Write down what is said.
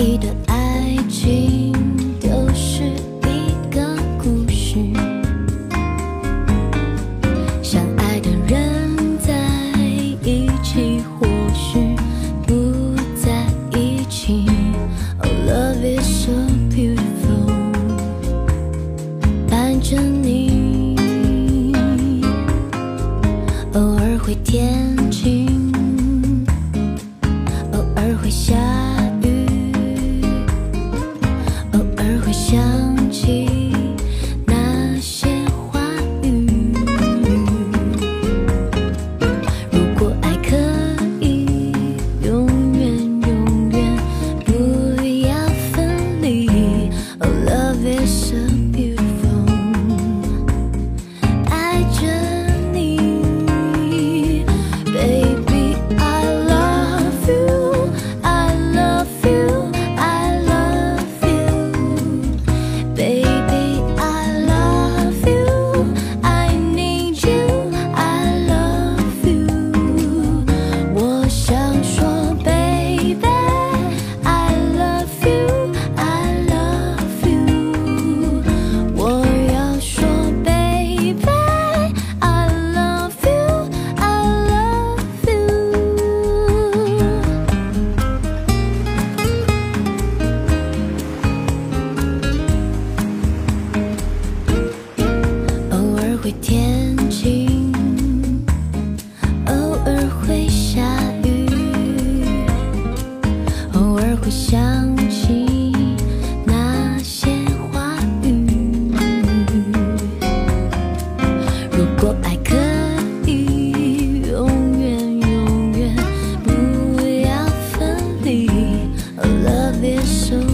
一段爱情，丢失一个故事。相爱的人在一起，或许不在一起。oh love is so beautiful，伴着你偶尔会天晴。雨天晴偶尔会下雨偶尔会想起那些话语如果爱可以永远永远不要分离 oh love is so